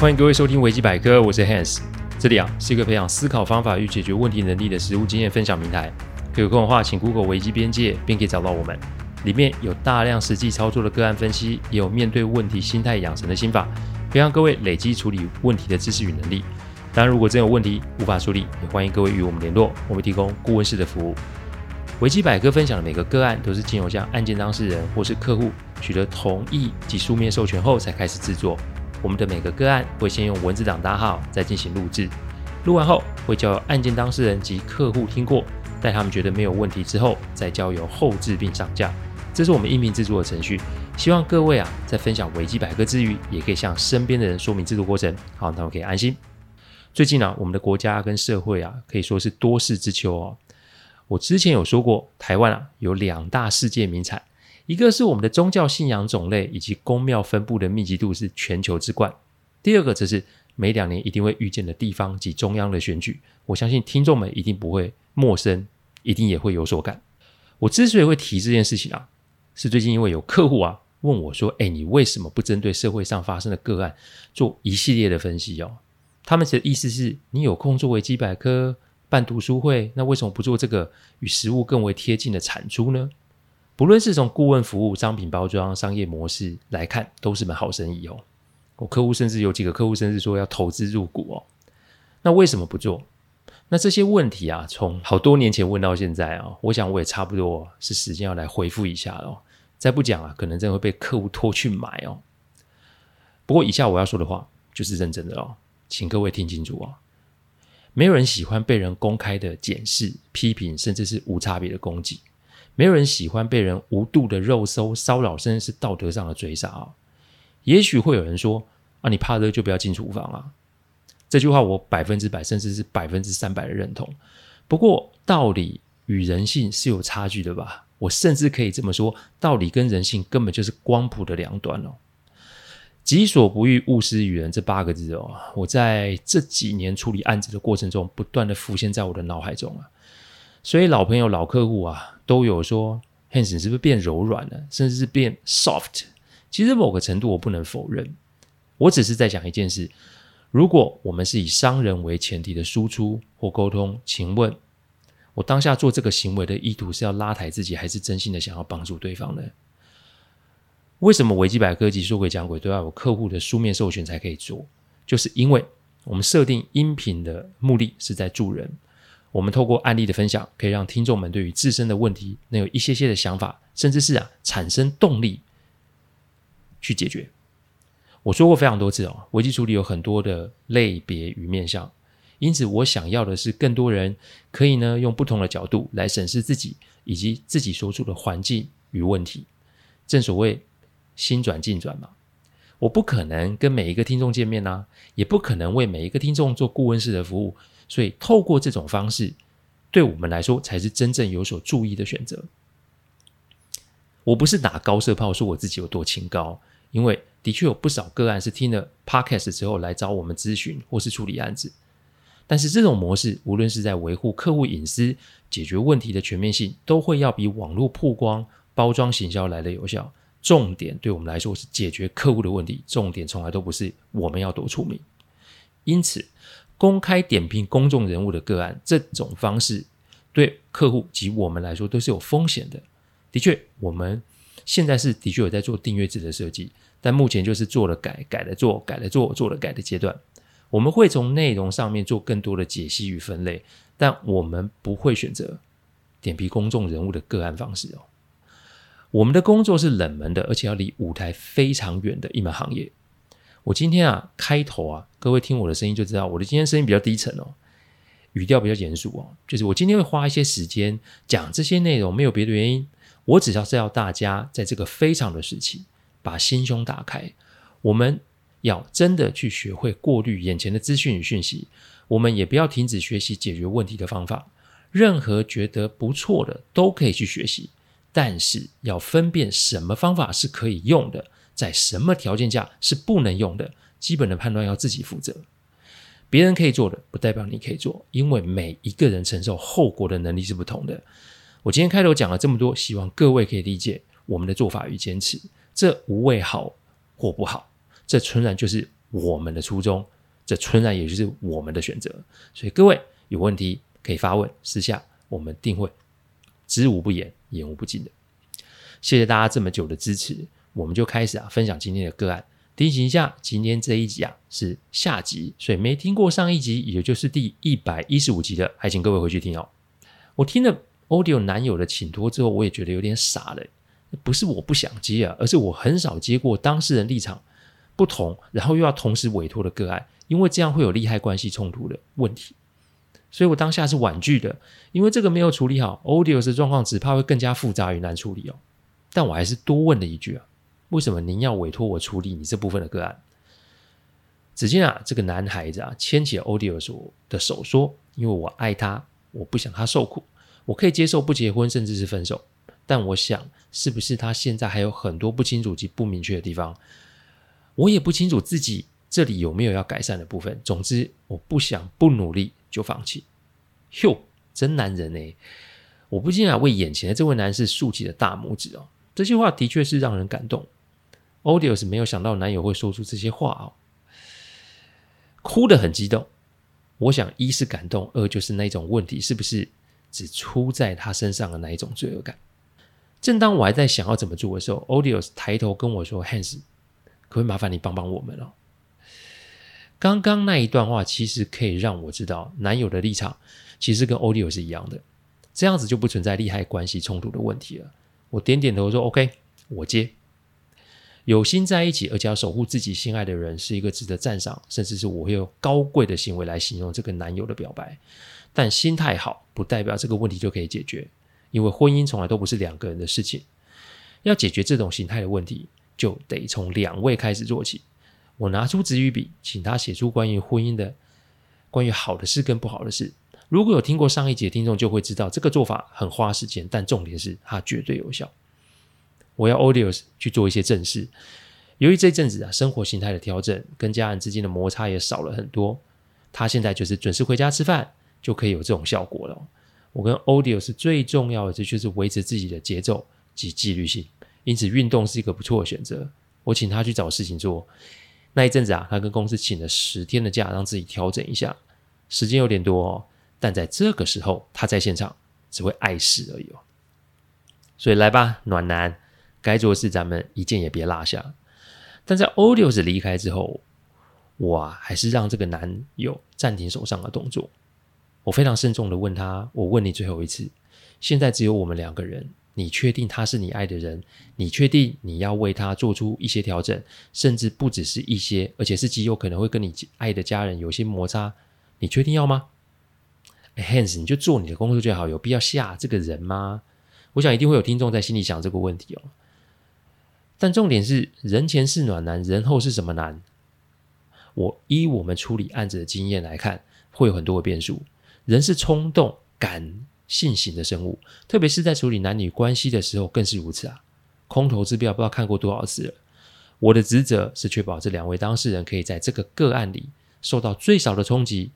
欢迎各位收听维基百科，我是 Hans。这里啊是一个培养思考方法与解决问题能力的实务经验分享平台。有空的话，请 Google 维基边界，便可以找到我们。里面有大量实际操作的个案分析，也有面对问题心态养成的心法，可以让各位累积处理问题的知识与能力。当然，如果真有问题无法处理，也欢迎各位与我们联络，我们提供顾问式的服务。维基百科分享的每个个案都是经由向案件当事人或是客户取得同意及书面授权后才开始制作。我们的每个个案会先用文字档打好，再进行录制。录完后会交由案件当事人及客户听过，待他们觉得没有问题之后，再交由后制并上架。这是我们音频制作的程序。希望各位啊，在分享维基百科之余，也可以向身边的人说明制作过程，好，他们可以安心。最近啊，我们的国家跟社会啊，可以说是多事之秋哦。我之前有说过，台湾啊有两大世界名产。一个是我们的宗教信仰种类以及宫庙分布的密集度是全球之冠，第二个则是每两年一定会遇见的地方及中央的选举。我相信听众们一定不会陌生，一定也会有所感。我之所以会提这件事情啊，是最近因为有客户啊问我说：“哎，你为什么不针对社会上发生的个案做一系列的分析哦？”他们的意思是你有空做维基百科办读书会，那为什么不做这个与实物更为贴近的产出呢？不论是从顾问服务、商品包装、商业模式来看，都是门好生意哦。我客户甚至有几个客户甚至说要投资入股哦。那为什么不做？那这些问题啊，从好多年前问到现在啊，我想我也差不多是时间要来回复一下了。再不讲啊，可能真的会被客户拖去买哦。不过以下我要说的话就是认真的哦，请各位听清楚哦。没有人喜欢被人公开的检视、批评，甚至是无差别的攻击。没有人喜欢被人无度的肉搜、骚扰，甚至是道德上的追杀啊！也许会有人说：“啊，你怕热就不要进厨房啊！”这句话我百分之百，甚至是百分之三百的认同。不过，道理与人性是有差距的吧？我甚至可以这么说：道理跟人性根本就是光谱的两端哦。“己所不欲，勿施于人”这八个字哦，我在这几年处理案子的过程中，不断的浮现在我的脑海中啊。所以，老朋友、老客户啊。都有说，Hanson 是不是变柔软了，甚至是变 soft？其实某个程度我不能否认，我只是在讲一件事：如果我们是以商人为前提的输出或沟通，请问，我当下做这个行为的意图是要拉抬自己，还是真心的想要帮助对方呢？为什么维基百科及说鬼讲鬼都要有客户的书面授权才可以做？就是因为我们设定音频的目的是在助人。我们透过案例的分享，可以让听众们对于自身的问题能有一些些的想法，甚至是啊产生动力去解决。我说过非常多次哦，危机处理有很多的类别与面向，因此我想要的是更多人可以呢用不同的角度来审视自己以及自己所处的环境与问题。正所谓心转境转嘛，我不可能跟每一个听众见面啊，也不可能为每一个听众做顾问式的服务。所以，透过这种方式，对我们来说才是真正有所注意的选择。我不是打高射炮，说我自己有多清高，因为的确有不少个案是听了 Podcast 之后来找我们咨询或是处理案子。但是，这种模式无论是在维护客户隐私、解决问题的全面性，都会要比网络曝光、包装行销来得有效。重点对我们来说是解决客户的问题，重点从来都不是我们要多出名。因此，公开点评公众人物的个案，这种方式对客户及我们来说都是有风险的。的确，我们现在是的确有在做订阅制的设计，但目前就是做了改，改了做，改了做，做了改的阶段。我们会从内容上面做更多的解析与分类，但我们不会选择点评公众人物的个案方式哦。我们的工作是冷门的，而且要离舞台非常远的一门行业。我今天啊，开头啊，各位听我的声音就知道，我的今天声音比较低沉哦，语调比较严肃哦。就是我今天会花一些时间讲这些内容，没有别的原因，我只要是要大家在这个非常的时期，把心胸打开。我们要真的去学会过滤眼前的资讯与讯息，我们也不要停止学习解决问题的方法。任何觉得不错的都可以去学习，但是要分辨什么方法是可以用的。在什么条件下是不能用的？基本的判断要自己负责。别人可以做的，不代表你可以做，因为每一个人承受后果的能力是不同的。我今天开头讲了这么多，希望各位可以理解我们的做法与坚持。这无谓好或不好，这纯然就是我们的初衷，这纯然也就是我们的选择。所以各位有问题可以发问，私下我们定会知无不言，言无不尽的。谢谢大家这么久的支持，我们就开始啊分享今天的个案。提醒一下，今天这一集啊是下集，所以没听过上一集，也就是第一百一十五集的，还请各位回去听哦。我听了 Audio 男友的请托之后，我也觉得有点傻了。不是我不想接啊，而是我很少接过当事人立场不同，然后又要同时委托的个案，因为这样会有利害关系冲突的问题。所以我当下是婉拒的，因为这个没有处理好，Audio 的状况只怕会更加复杂与难处理哦。但我还是多问了一句啊，为什么您要委托我处理你这部分的个案？只见啊，这个男孩子啊，牵起了 Audio 手的手说：“因为我爱他，我不想他受苦，我可以接受不结婚，甚至是分手。但我想，是不是他现在还有很多不清楚及不明确的地方？我也不清楚自己这里有没有要改善的部分。总之，我不想不努力就放弃。哟，真男人哎！我不禁啊为眼前的这位男士竖起了大拇指哦。这些话的确是让人感动。Audio 是没有想到男友会说出这些话哦，哭得很激动。我想，一是感动，二就是那种问题是不是只出在他身上的那一种罪恶感。正当我还在想要怎么做的时候，Audio 抬头跟我说：“Hans，可不可以麻烦你帮帮我们了？”刚刚那一段话其实可以让我知道，男友的立场其实跟 ODDIO 是一样的，这样子就不存在利害关系冲突的问题了。我点点头说：“OK，我接。有心在一起，而且要守护自己心爱的人，是一个值得赞赏，甚至是我会用高贵的行为来形容这个男友的表白。但心态好，不代表这个问题就可以解决。”因为婚姻从来都不是两个人的事情，要解决这种形态的问题，就得从两位开始做起。我拿出纸与笔，请他写出关于婚姻的、关于好的事跟不好的事。如果有听过上一集的听众，就会知道这个做法很花时间，但重点是它绝对有效。我要 Audios 去做一些正事。由于这阵子啊，生活形态的调整，跟家人之间的摩擦也少了很多。他现在就是准时回家吃饭，就可以有这种效果了。我跟 Audio 是最重要的，这就是维持自己的节奏及纪律性。因此，运动是一个不错的选择。我请他去找事情做。那一阵子啊，他跟公司请了十天的假，让自己调整一下。时间有点多哦，但在这个时候，他在现场只会碍事而已哦。所以来吧，暖男，该做的事咱们一件也别落下。但在 Odius 离开之后，我啊，还是让这个男友暂停手上的动作。我非常慎重的问他：“我问你最后一次，现在只有我们两个人，你确定他是你爱的人？你确定你要为他做出一些调整，甚至不只是一些，而且是极有可能会跟你爱的家人有些摩擦？你确定要吗？”，Hans，你就做你的工作就好，有必要吓这个人吗？我想一定会有听众在心里想这个问题哦。但重点是，人前是暖男，人后是什么男？我依我们处理案子的经验来看，会有很多的变数。人是冲动、感性型的生物，特别是在处理男女关系的时候更是如此啊！空头支标不知道看过多少次了。我的职责是确保这两位当事人可以在这个个案里受到最少的冲击，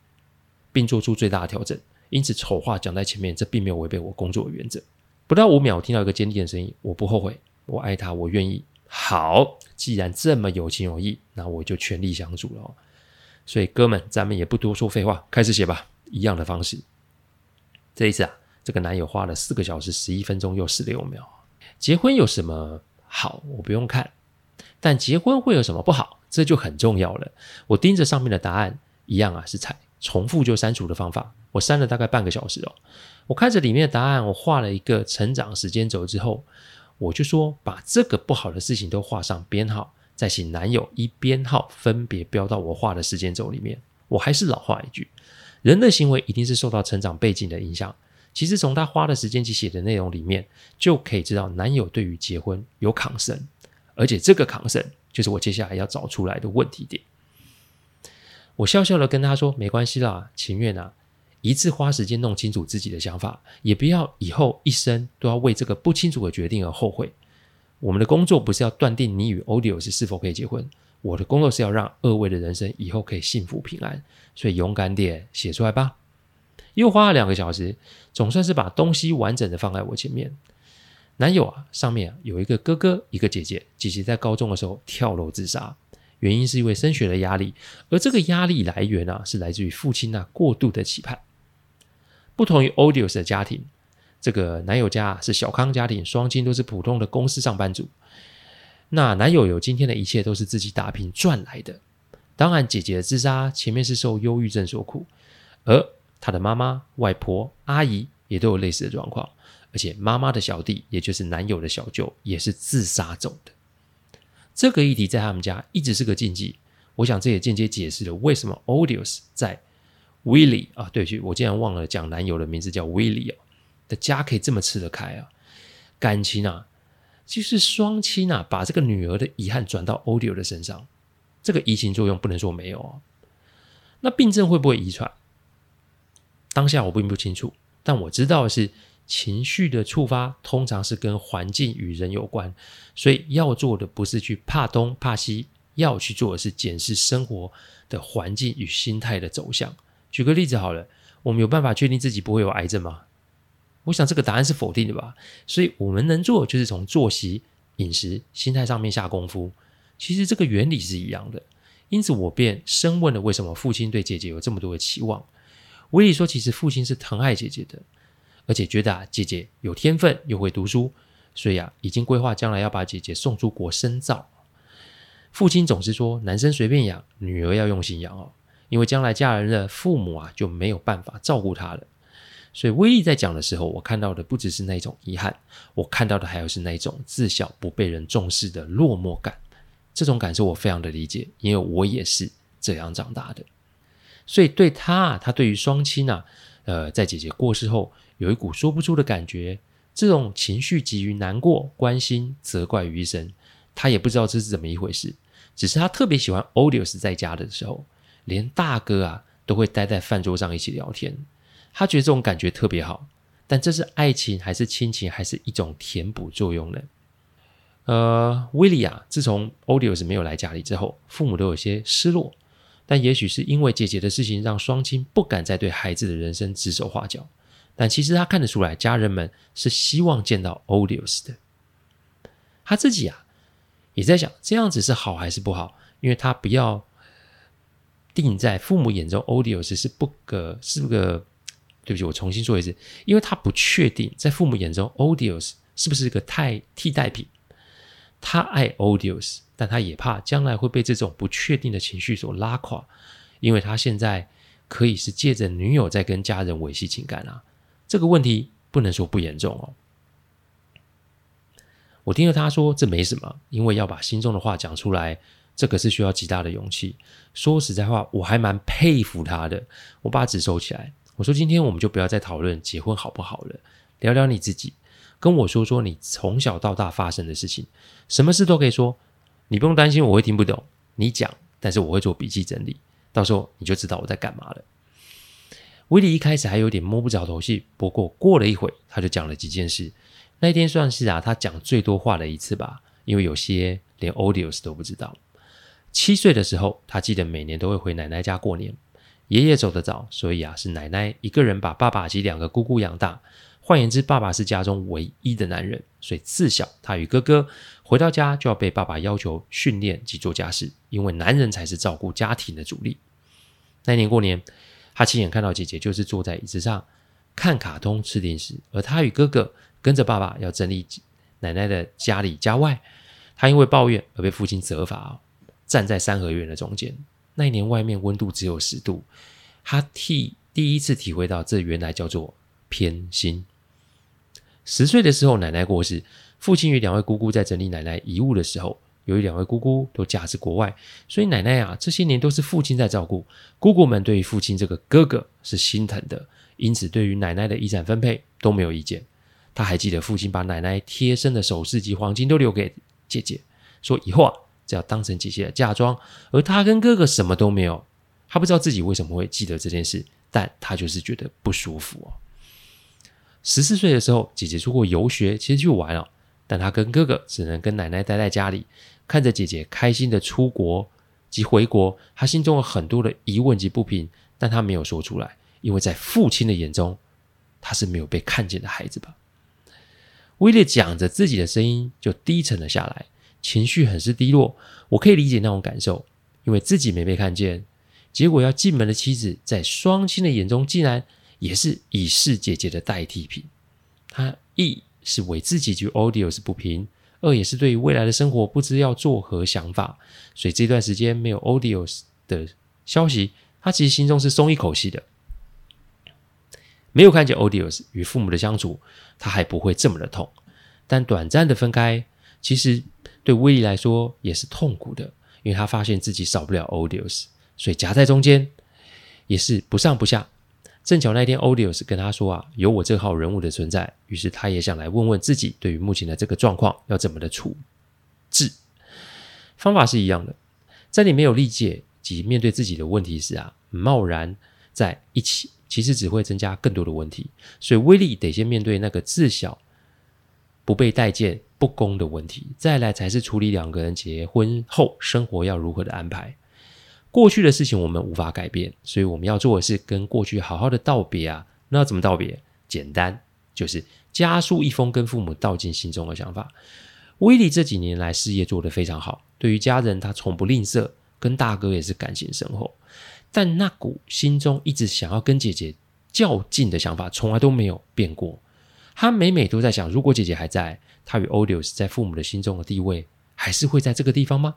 并做出最大的调整。因此，丑话讲在前面，这并没有违背我工作的原则。不到五秒，我听到一个坚定的声音：“我不后悔，我爱他，我愿意。”好，既然这么有情有义，那我就全力相助了。所以，哥们，咱们也不多说废话，开始写吧。一样的方式，这一次啊，这个男友花了四个小时十一分钟又十六秒。结婚有什么好？我不用看，但结婚会有什么不好？这就很重要了。我盯着上面的答案，一样啊，是采重复就删除的方法。我删了大概半个小时哦。我看着里面的答案，我画了一个成长时间轴之后，我就说把这个不好的事情都画上编号，再请男友依编号分别标到我画的时间轴里面。我还是老话一句。人的行为一定是受到成长背景的影响。其实从他花的时间及写的内容里面，就可以知道男友对于结婚有抗生，而且这个抗生就是我接下来要找出来的问题点。我笑笑的跟他说：“没关系啦，情愿啊，一次花时间弄清楚自己的想法，也不要以后一生都要为这个不清楚的决定而后悔。我们的工作不是要断定你与 Audio 是否可以结婚。”我的工作是要让二位的人生以后可以幸福平安，所以勇敢点写出来吧。又花了两个小时，总算是把东西完整的放在我前面。男友啊，上面有一个哥哥，一个姐姐。姐姐在高中的时候跳楼自杀，原因是因为升学的压力，而这个压力来源啊，是来自于父亲那过度的期盼。不同于 Odious 的家庭，这个男友家是小康家庭，双亲都是普通的公司上班族。那男友有今天的一切都是自己打拼赚来的。当然，姐姐的自杀前面是受忧郁症所苦，而她的妈妈、外婆、阿姨也都有类似的状况。而且妈妈的小弟，也就是男友的小舅，也是自杀走的。这个议题在他们家一直是个禁忌。我想这也间接解释了为什么 Odious 在 Willie 啊，对不起，我竟然忘了讲男友的名字叫 Willie 哦的家可以这么吃得开啊。感情啊，就是双亲啊，把这个女儿的遗憾转到 Odio 的身上，这个移情作用不能说没有啊。那病症会不会遗传？当下我并不清楚，但我知道的是。情绪的触发通常是跟环境与人有关，所以要做的不是去怕东怕西，要去做的是检视生活的环境与心态的走向。举个例子好了，我们有办法确定自己不会有癌症吗？我想这个答案是否定的吧。所以我们能做就是从作息、饮食、心态上面下功夫。其实这个原理是一样的，因此我便深问了为什么父亲对姐姐有这么多的期望。威利说，其实父亲是疼爱姐姐的。而且觉得啊，姐姐有天分又会读书，所以啊，已经规划将来要把姐姐送出国深造。父亲总是说，男生随便养，女儿要用心养哦，因为将来嫁人了，父母啊就没有办法照顾她了。所以威利在讲的时候，我看到的不只是那种遗憾，我看到的还有是那种自小不被人重视的落寞感。这种感受我非常的理解，因为我也是这样长大的。所以对他，他对于双亲啊，呃，在姐姐过世后。有一股说不出的感觉，这种情绪集于难过、关心、责怪于一身。他也不知道这是怎么一回事，只是他特别喜欢 Odious 在家的时候，连大哥啊都会待在饭桌上一起聊天。他觉得这种感觉特别好，但这是爱情还是亲情，还是一种填补作用呢？呃，威利啊，自从 Odious 没有来家里之后，父母都有些失落，但也许是因为姐姐的事情，让双亲不敢再对孩子的人生指手画脚。但其实他看得出来，家人们是希望见到 Odious 的。他自己啊，也在想这样子是好还是不好，因为他不要定在父母眼中 Odious 是不个是不个，对不起，我重新说一次，因为他不确定在父母眼中 Odious 是不是一个太替代品。他爱 Odious，但他也怕将来会被这种不确定的情绪所拉垮，因为他现在可以是借着女友在跟家人维系情感啊。这个问题不能说不严重哦。我听了他说这没什么，因为要把心中的话讲出来，这个是需要极大的勇气。说实在话，我还蛮佩服他的。我把纸收起来，我说今天我们就不要再讨论结婚好不好了，聊聊你自己，跟我说说你从小到大发生的事情，什么事都可以说，你不用担心我会听不懂。你讲，但是我会做笔记整理，到时候你就知道我在干嘛了。威利一开始还有点摸不着头绪，不过过了一会，他就讲了几件事。那天算是啊，他讲最多话的一次吧，因为有些连 Odious 都不知道。七岁的时候，他记得每年都会回奶奶家过年。爷爷走得早，所以啊，是奶奶一个人把爸爸及两个姑姑养大。换言之，爸爸是家中唯一的男人，所以自小他与哥哥回到家就要被爸爸要求训练及做家事，因为男人才是照顾家庭的主力。那年过年。他亲眼看到姐姐就是坐在椅子上看卡通、吃零食，而他与哥哥跟着爸爸要整理奶奶的家里家外。他因为抱怨而被父亲责罚，站在三合院的中间。那一年外面温度只有十度，他替第一次体会到这原来叫做偏心。十岁的时候，奶奶过世，父亲与两位姑姑在整理奶奶遗物的时候。由于两位姑姑都嫁至国外，所以奶奶啊，这些年都是父亲在照顾。姑姑们对于父亲这个哥哥是心疼的，因此对于奶奶的遗产分配都没有意见。他还记得父亲把奶奶贴身的首饰及黄金都留给姐姐，说以后啊，要当成姐姐的嫁妆。而他跟哥哥什么都没有，他不知道自己为什么会记得这件事，但他就是觉得不舒服哦。十四岁的时候，姐姐出国游学，其实去玩了，但他跟哥哥只能跟奶奶待在家里。看着姐姐开心的出国及回国，他心中有很多的疑问及不平，但他没有说出来，因为在父亲的眼中，他是没有被看见的孩子吧。威廉讲着自己的声音就低沉了下来，情绪很是低落。我可以理解那种感受，因为自己没被看见，结果要进门的妻子在双亲的眼中竟然也是已是姐姐的代替品。他一是为自己与 Audius 不平，二也是对于未来的生活不知要作何想法。所以这段时间没有 Audius 的消息，他其实心中是松一口气的。没有看见 Audius 与父母的相处，他还不会这么的痛。但短暂的分开，其实对威利来说也是痛苦的，因为他发现自己少不了 Odious，所以夹在中间也是不上不下。正巧那天 Odious 跟他说啊，有我这号人物的存在，于是他也想来问问自己，对于目前的这个状况要怎么的处置。方法是一样的，在你没有理解及面对自己的问题时啊，贸然在一起。其实只会增加更多的问题，所以威力得先面对那个自小不被待见、不公的问题，再来才是处理两个人结婚后生活要如何的安排。过去的事情我们无法改变，所以我们要做的是跟过去好好的道别啊。那要怎么道别？简单，就是家书一封，跟父母道尽心中的想法。威利这几年来事业做得非常好，对于家人他从不吝啬，跟大哥也是感情深厚。但那股心中一直想要跟姐姐较劲的想法，从来都没有变过。他每每都在想，如果姐姐还在，他与 Odious 在父母的心中的地位，还是会在这个地方吗？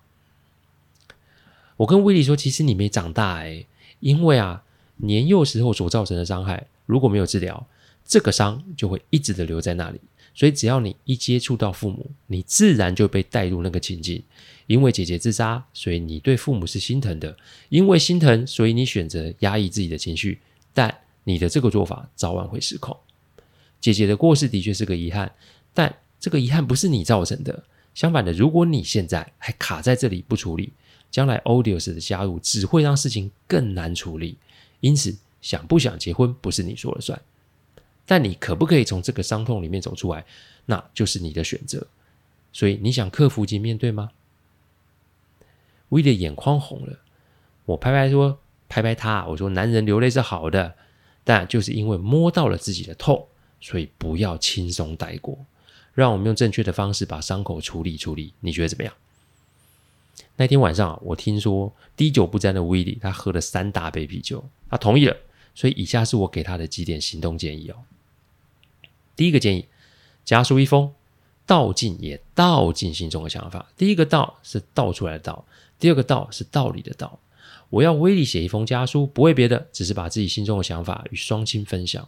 我跟威利说，其实你没长大诶，因为啊，年幼时候所造成的伤害，如果没有治疗，这个伤就会一直的留在那里。所以只要你一接触到父母，你自然就被带入那个情境。因为姐姐自杀，所以你对父母是心疼的。因为心疼，所以你选择压抑自己的情绪。但你的这个做法早晚会失控。姐姐的过世的确是个遗憾，但这个遗憾不是你造成的。相反的，如果你现在还卡在这里不处理，将来 Odious 的加入只会让事情更难处理。因此，想不想结婚不是你说了算。但你可不可以从这个伤痛里面走出来，那就是你的选择。所以你想克服及面对吗？威利的眼眶红了，我拍拍说，拍拍他，我说男人流泪是好的，但就是因为摸到了自己的痛，所以不要轻松带过。让我们用正确的方式把伤口处理处理，你觉得怎么样？那天晚上我听说滴酒不沾的威利，他喝了三大杯啤酒，他同意了。所以以下是我给他的几点行动建议哦。第一个建议，家书一封，道尽也道尽心中的想法。第一个道是道出来的道，第二个道是道理的道。我要威利写一封家书，不为别的，只是把自己心中的想法与双亲分享。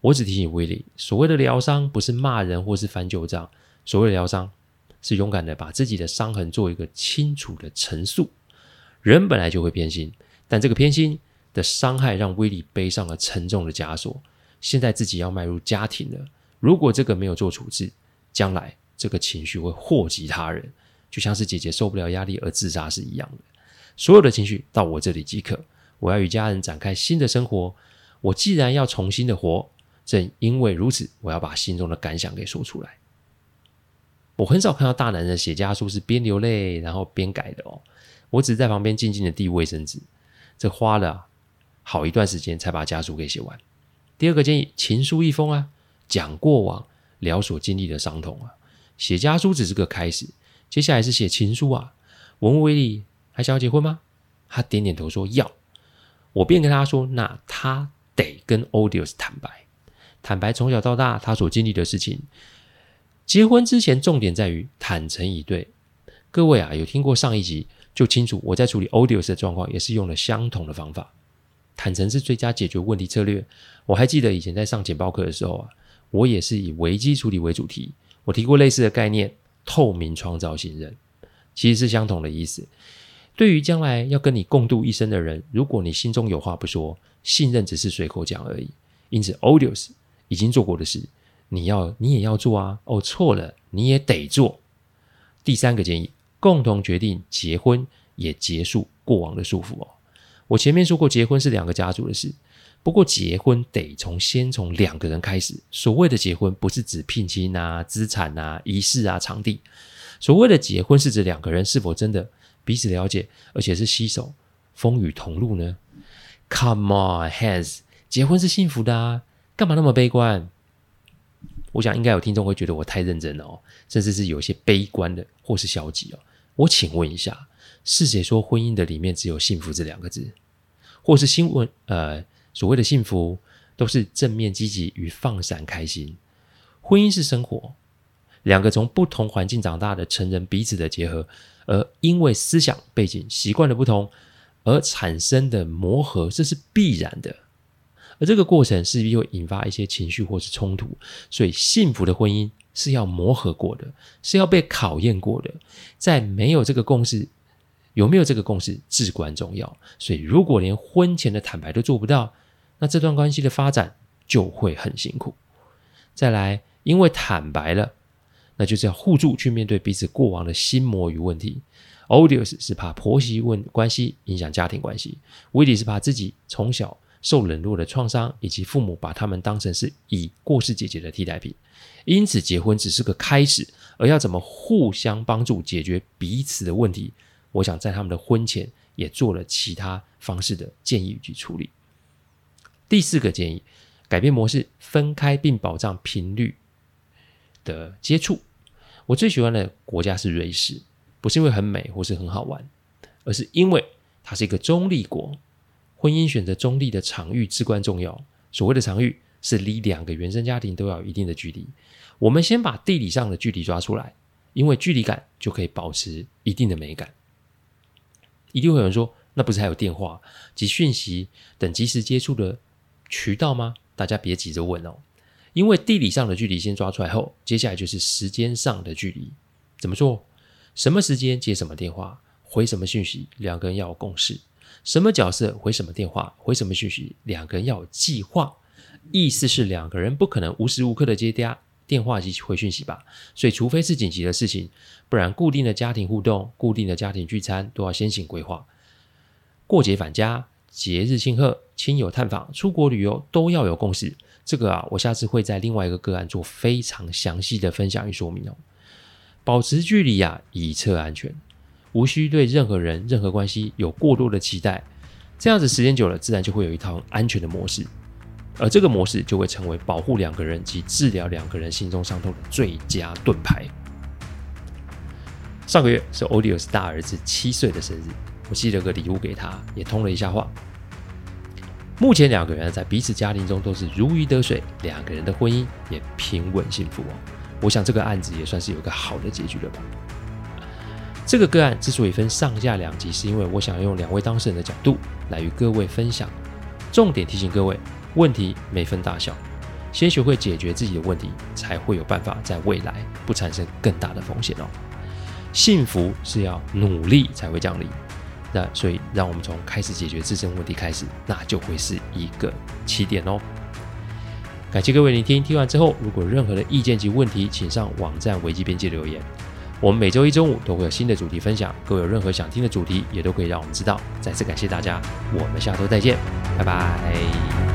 我只提醒威利，所谓的疗伤不是骂人或是翻旧账，所谓的疗伤是勇敢的把自己的伤痕做一个清楚的陈述。人本来就会偏心，但这个偏心的伤害让威利背上了沉重的枷锁，现在自己要迈入家庭了。如果这个没有做处置，将来这个情绪会祸及他人，就像是姐姐受不了压力而自杀是一样的。所有的情绪到我这里即可，我要与家人展开新的生活。我既然要重新的活，正因为如此，我要把心中的感想给说出来。我很少看到大男人写家书是边流泪然后边改的哦，我只是在旁边静静的递卫生纸，这花了好一段时间才把家书给写完。第二个建议，情书一封啊，讲过往，聊所经历的伤痛啊。写家书只是个开始，接下来是写情书啊。文威利还想要结婚吗？他点点头说要。我便跟他说，那他得跟 Audius 坦白，坦白从小到大他所经历的事情。结婚之前，重点在于坦诚以对。各位啊，有听过上一集就清楚，我在处理 odious 的状况，也是用了相同的方法。坦诚是最佳解决问题策略。我还记得以前在上简报课的时候啊，我也是以危机处理为主题。我提过类似的概念，透明创造信任，其实是相同的意思。对于将来要跟你共度一生的人，如果你心中有话不说，信任只是随口讲而已。因此，odious 已经做过的事，你要你也要做啊。哦，错了，你也得做。第三个建议，共同决定结婚，也结束过往的束缚哦。我前面说过，结婚是两个家族的事。不过，结婚得从先从两个人开始。所谓的结婚，不是指聘亲啊、资产啊、仪式啊、场地。所谓的结婚，是指两个人是否真的彼此了解，而且是携手风雨同路呢？Come on, hands！结婚是幸福的啊，干嘛那么悲观？我想应该有听众会觉得我太认真了哦，甚至是有些悲观的或是消极哦。我请问一下，是谁说婚姻的里面只有幸福这两个字？或是新闻呃所谓的幸福都是正面积极与放闪开心？婚姻是生活，两个从不同环境长大的成人彼此的结合，而因为思想背景习惯的不同而产生的磨合，这是必然的。而这个过程势必会引发一些情绪或是冲突，所以幸福的婚姻是要磨合过的，是要被考验过的。在没有这个共识，有没有这个共识至关重要。所以如果连婚前的坦白都做不到，那这段关系的发展就会很辛苦。再来，因为坦白了，那就是要互助去面对彼此过往的心魔与问题。Odious 是怕婆媳问关系影响家庭关系，Willie 是怕自己从小。受冷落的创伤，以及父母把他们当成是已过世姐姐的替代品，因此结婚只是个开始，而要怎么互相帮助解决彼此的问题，我想在他们的婚前也做了其他方式的建议与处理。第四个建议，改变模式，分开并保障频率的接触。我最喜欢的国家是瑞士，不是因为很美或是很好玩，而是因为它是一个中立国。婚姻选择中立的场域至关重要。所谓的场域是离两个原生家庭都要有一定的距离。我们先把地理上的距离抓出来，因为距离感就可以保持一定的美感。一定会有人说，那不是还有电话及讯息等即时接触的渠道吗？大家别急着问哦，因为地理上的距离先抓出来后，接下来就是时间上的距离。怎么做？什么时间接什么电话，回什么讯息，两个人要有共识。什么角色回什么电话，回什么讯息，两个人要有计划。意思是两个人不可能无时无刻的接电话及回讯息吧？所以除非是紧急的事情，不然固定的家庭互动、固定的家庭聚餐都要先行规划。过节返家、节日庆贺、亲友探访、出国旅游都要有共识。这个啊，我下次会在另外一个个案做非常详细的分享与说明哦。保持距离、啊，以策安全。无需对任何人、任何关系有过多的期待，这样子时间久了，自然就会有一套安全的模式，而这个模式就会成为保护两个人及治疗两个人心中伤痛的最佳盾牌。上个月是 ODIOS 大儿子七岁的生日，我寄了个礼物给他，也通了一下话。目前两个人在彼此家庭中都是如鱼得水，两个人的婚姻也平稳幸福哦。我想这个案子也算是有个好的结局了吧。这个个案之所以分上下两集，是因为我想用两位当事人的角度来与各位分享。重点提醒各位，问题没分大小，先学会解决自己的问题，才会有办法在未来不产生更大的风险哦。幸福是要努力才会降临，那所以让我们从开始解决自身问题开始，那就会是一个起点哦。感谢各位聆听，听完之后如果任何的意见及问题，请上网站维基边界留言。我们每周一中午都会有新的主题分享，各位有任何想听的主题，也都可以让我们知道。再次感谢大家，我们下周再见，拜拜。